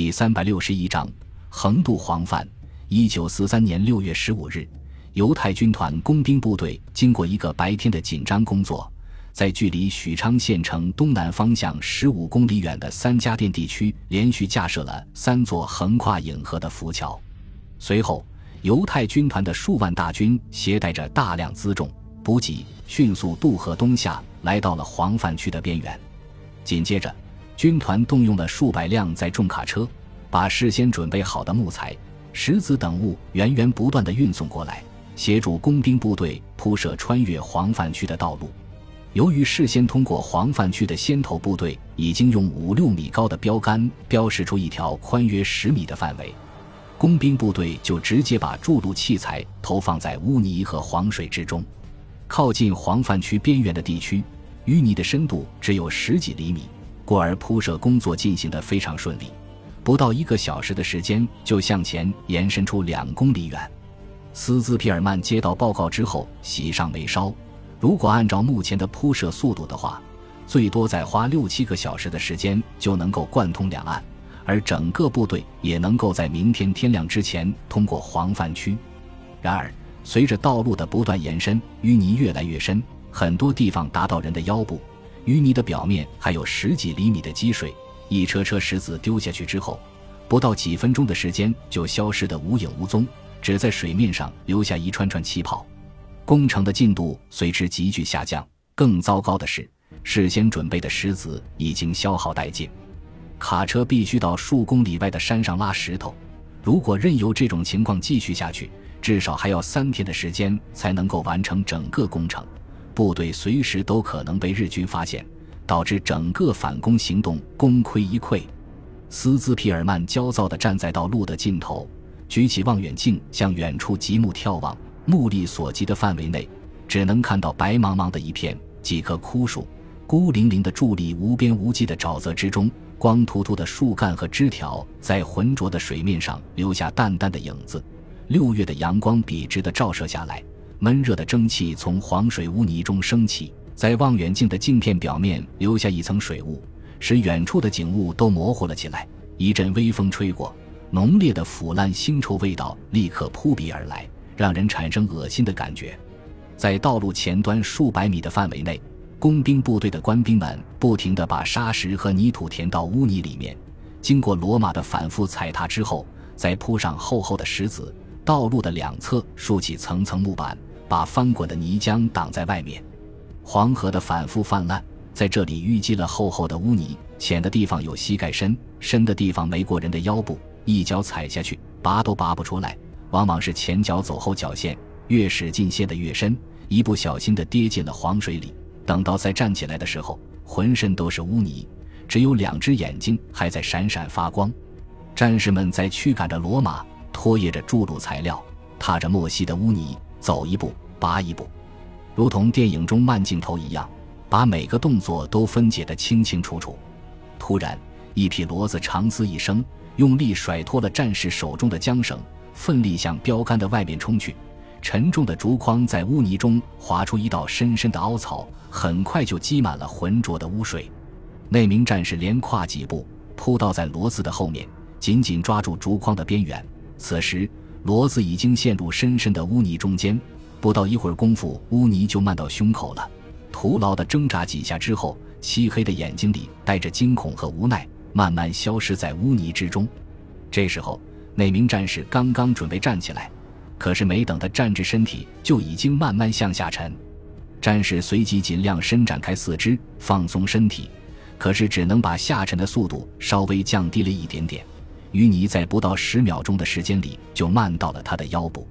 第三百六十一章横渡黄泛。一九四三年六月十五日，犹太军团工兵部队经过一个白天的紧张工作，在距离许昌县城东南方向十五公里远的三家店地区连续架设了三座横跨颍河的浮桥。随后，犹太军团的数万大军携带着大量辎重补给，迅速渡河东下，来到了黄泛区的边缘。紧接着，军团动用了数百辆载重卡车，把事先准备好的木材、石子等物源源不断地运送过来，协助工兵部队铺设穿越黄泛区的道路。由于事先通过黄泛区的先头部队已经用五六米高的标杆标示出一条宽约十米的范围，工兵部队就直接把筑路器材投放在污泥和黄水之中。靠近黄泛区边缘的地区，淤泥的深度只有十几厘米。故而铺设工作进行得非常顺利，不到一个小时的时间就向前延伸出两公里远。斯兹皮尔曼接到报告之后喜上眉梢。如果按照目前的铺设速度的话，最多再花六七个小时的时间就能够贯通两岸，而整个部队也能够在明天天亮之前通过黄泛区。然而，随着道路的不断延伸，淤泥越来越深，很多地方达到人的腰部。淤泥的表面还有十几厘米的积水，一车车石子丢下去之后，不到几分钟的时间就消失得无影无踪，只在水面上留下一串串气泡。工程的进度随之急剧下降。更糟糕的是，事先准备的石子已经消耗殆尽，卡车必须到数公里外的山上拉石头。如果任由这种情况继续下去，至少还要三天的时间才能够完成整个工程。部队随时都可能被日军发现，导致整个反攻行动功亏一篑。斯兹皮尔曼焦躁地站在道路的尽头，举起望远镜向远处极目眺望。目力所及的范围内，只能看到白茫茫的一片，几棵枯树孤零零地伫立无边无际的沼泽之中，光秃秃的树干和枝条在浑浊的水面上留下淡淡的影子。六月的阳光笔直地照射下来。闷热的蒸汽从黄水污泥中升起，在望远镜的镜片表面留下一层水雾，使远处的景物都模糊了起来。一阵微风吹过，浓烈的腐烂腥臭味道立刻扑鼻而来，让人产生恶心的感觉。在道路前端数百米的范围内，工兵部队的官兵们不停地把沙石和泥土填到污泥里面，经过罗马的反复踩踏之后，再铺上厚厚的石子。道路的两侧竖起层层木板。把翻滚的泥浆挡在外面，黄河的反复泛滥，在这里淤积了厚厚的污泥，浅的地方有膝盖深，深的地方没过人的腰部，一脚踩下去，拔都拔不出来。往往是前脚走后脚陷，越使劲陷得越深，一不小心的跌进了黄水里。等到再站起来的时候，浑身都是污泥，只有两只眼睛还在闪闪发光。战士们在驱赶着骡马，拖曳着筑路材料，踏着墨西的污泥。走一步，拔一步，如同电影中慢镜头一样，把每个动作都分解得清清楚楚。突然，一匹骡子长嘶一声，用力甩脱了战士手中的缰绳，奋力向标杆的外面冲去。沉重的竹筐在污泥中划出一道深深的凹槽，很快就积满了浑浊的污水。那名战士连跨几步，扑倒在骡子的后面，紧紧抓住竹筐的边缘。此时，骡子已经陷入深深的污泥中间，不到一会儿功夫，污泥就漫到胸口了。徒劳的挣扎几下之后，漆黑的眼睛里带着惊恐和无奈，慢慢消失在污泥之中。这时候，那名战士刚刚准备站起来，可是没等他站直身体，就已经慢慢向下沉。战士随即尽量伸展开四肢，放松身体，可是只能把下沉的速度稍微降低了一点点。淤泥在不到十秒钟的时间里就漫到了他的腰部。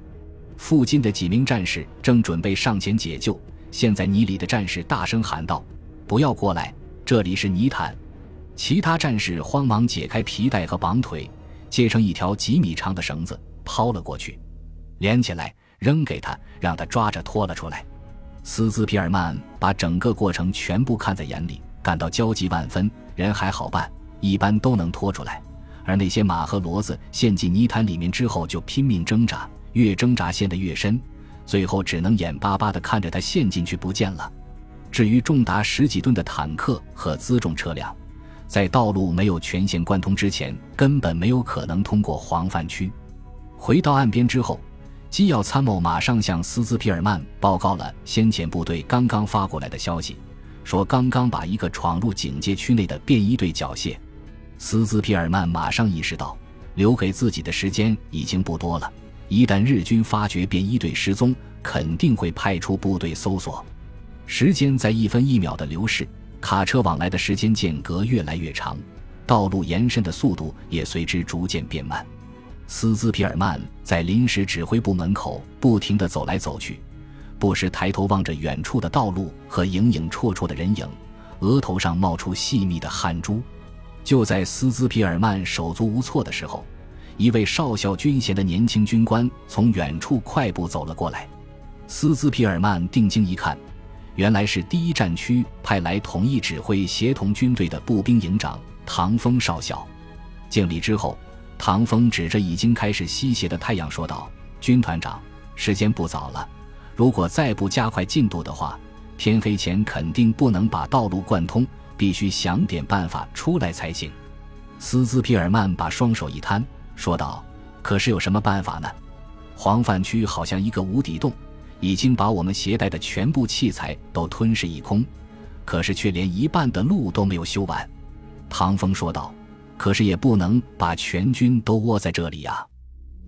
附近的几名战士正准备上前解救，陷在泥里的战士大声喊道：“不要过来，这里是泥潭！”其他战士慌忙解开皮带和绑腿，接成一条几米长的绳子抛了过去，连起来扔给他，让他抓着拖了出来。斯兹皮尔曼把整个过程全部看在眼里，感到焦急万分。人还好办，一般都能拖出来。而那些马和骡子陷进泥潭里面之后，就拼命挣扎，越挣扎陷得越深，最后只能眼巴巴地看着它陷进去不见了。至于重达十几吨的坦克和辎重车辆，在道路没有全线贯通之前，根本没有可能通过黄泛区。回到岸边之后，机要参谋马上向斯兹皮尔曼报告了先前部队刚刚发过来的消息，说刚刚把一个闯入警戒区内的便衣队缴械。斯兹皮尔曼马上意识到，留给自己的时间已经不多了。一旦日军发觉便衣队失踪，肯定会派出部队搜索。时间在一分一秒的流逝。卡车往来的时间间隔越来越长，道路延伸的速度也随之逐渐变慢。斯兹皮尔曼在临时指挥部门口不停地走来走去，不时抬头望着远处的道路和影影绰绰的人影，额头上冒出细密的汗珠。就在斯兹皮尔曼手足无措的时候，一位少校军衔的年轻军官从远处快步走了过来。斯兹皮尔曼定睛一看。原来是第一战区派来统一指挥、协同军队的步兵营长唐风少校。敬礼之后，唐风指着已经开始西斜的太阳说道：“军团长，时间不早了，如果再不加快进度的话，天黑前肯定不能把道路贯通，必须想点办法出来才行。”斯兹皮尔曼把双手一摊，说道：“可是有什么办法呢？黄泛区好像一个无底洞。”已经把我们携带的全部器材都吞噬一空，可是却连一半的路都没有修完。唐风说道：“可是也不能把全军都窝在这里呀，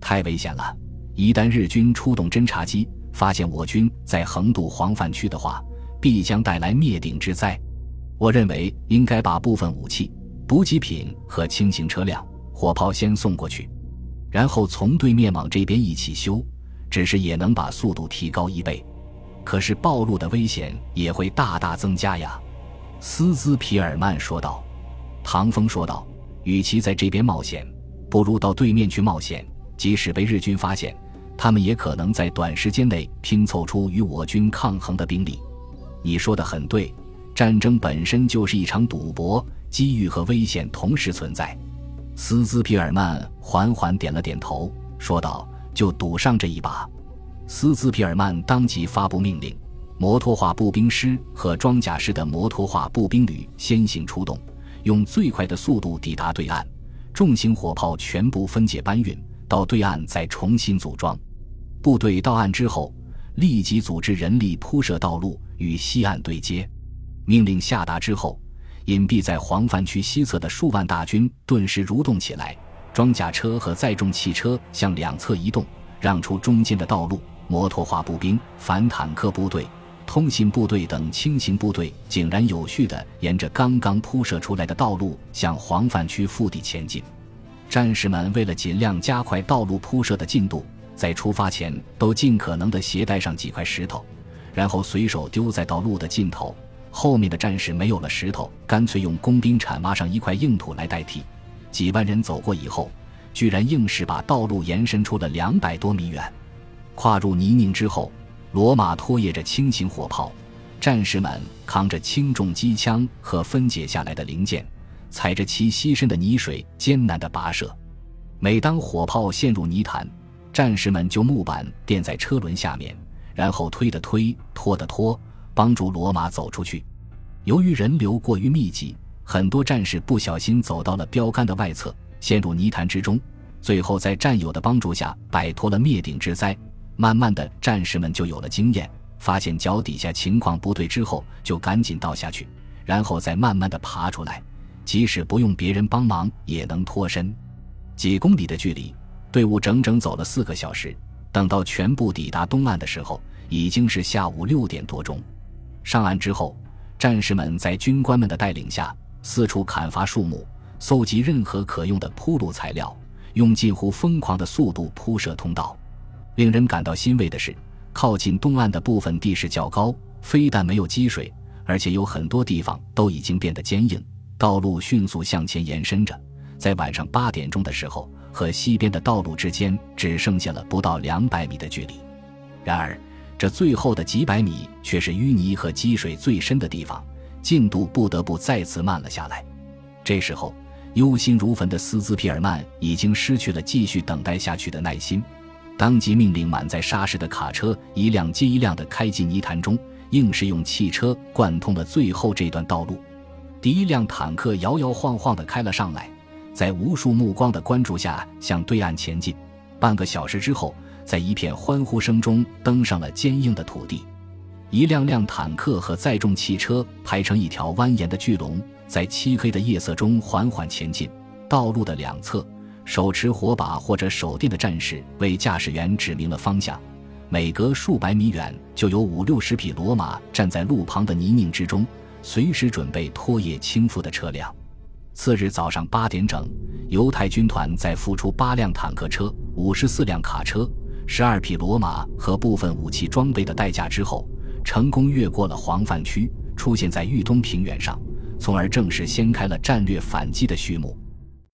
太危险了！一旦日军出动侦察机，发现我军在横渡黄泛区的话，必将带来灭顶之灾。我认为应该把部分武器、补给品和轻型车辆、火炮先送过去，然后从对面往这边一起修。”只是也能把速度提高一倍，可是暴露的危险也会大大增加呀。”斯兹皮尔曼说道。唐风说道：“与其在这边冒险，不如到对面去冒险。即使被日军发现，他们也可能在短时间内拼凑出与我军抗衡的兵力。你说的很对，战争本身就是一场赌博，机遇和危险同时存在。”斯兹皮尔曼缓缓点了点头，说道。就赌上这一把，斯兹皮尔曼当即发布命令，摩托化步兵师和装甲师的摩托化步兵旅先行出动，用最快的速度抵达对岸，重型火炮全部分解搬运到对岸，再重新组装。部队到岸之后，立即组织人力铺设道路与西岸对接。命令下达之后，隐蔽在黄泛区西侧的数万大军顿时蠕动起来。装甲车和载重汽车向两侧移动，让出中间的道路。摩托化步兵、反坦克部队、通信部队等轻型部队井然有序地沿着刚刚铺设出来的道路向黄泛区腹地前进。战士们为了尽量加快道路铺设的进度，在出发前都尽可能地携带上几块石头，然后随手丢在道路的尽头。后面的战士没有了石头，干脆用工兵铲挖上一块硬土来代替。几万人走过以后，居然硬是把道路延伸出了两百多米远。跨入泥泞之后，罗马拖曳着轻型火炮，战士们扛着轻重机枪和分解下来的零件，踩着其牺牲的泥水艰难地跋涉。每当火炮陷入泥潭，战士们就木板垫在车轮下面，然后推的推，拖的拖，帮助罗马走出去。由于人流过于密集。很多战士不小心走到了标杆的外侧，陷入泥潭之中，最后在战友的帮助下摆脱了灭顶之灾。慢慢的，战士们就有了经验，发现脚底下情况不对之后，就赶紧倒下去，然后再慢慢的爬出来，即使不用别人帮忙也能脱身。几公里的距离，队伍整整走了四个小时。等到全部抵达东岸的时候，已经是下午六点多钟。上岸之后，战士们在军官们的带领下。四处砍伐树木，搜集任何可用的铺路材料，用近乎疯狂的速度铺设通道。令人感到欣慰的是，靠近东岸的部分地势较高，非但没有积水，而且有很多地方都已经变得坚硬。道路迅速向前延伸着，在晚上八点钟的时候，和西边的道路之间只剩下了不到两百米的距离。然而，这最后的几百米却是淤泥和积水最深的地方。进度不得不再次慢了下来。这时候，忧心如焚的斯兹皮尔曼已经失去了继续等待下去的耐心，当即命令满载沙石的卡车一辆接一辆地开进泥潭中，硬是用汽车贯通了最后这段道路。第一辆坦克摇摇晃晃地开了上来，在无数目光的关注下向对岸前进。半个小时之后，在一片欢呼声中登上了坚硬的土地。一辆辆坦克和载重汽车排成一条蜿蜒的巨龙，在漆黑的夜色中缓缓前进。道路的两侧，手持火把或者手电的战士为驾驶员指明了方向。每隔数百米远，就有五六十匹骡马站在路旁的泥泞之中，随时准备拖曳倾覆的车辆。次日早上八点整，犹太军团在付出八辆坦克车、五十四辆卡车、十二匹骡马和部分武器装备的代价之后。成功越过了黄泛区，出现在豫东平原上，从而正式掀开了战略反击的序幕。